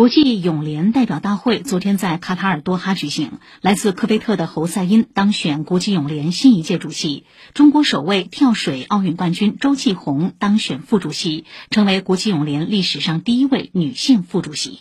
国际泳联代表大会昨天在卡塔尔多哈举行。来自科威特的侯赛因当选国际泳联新一届主席。中国首位跳水奥运冠军周继红当选副主席成为国际泳联历史上第一位女性副主席。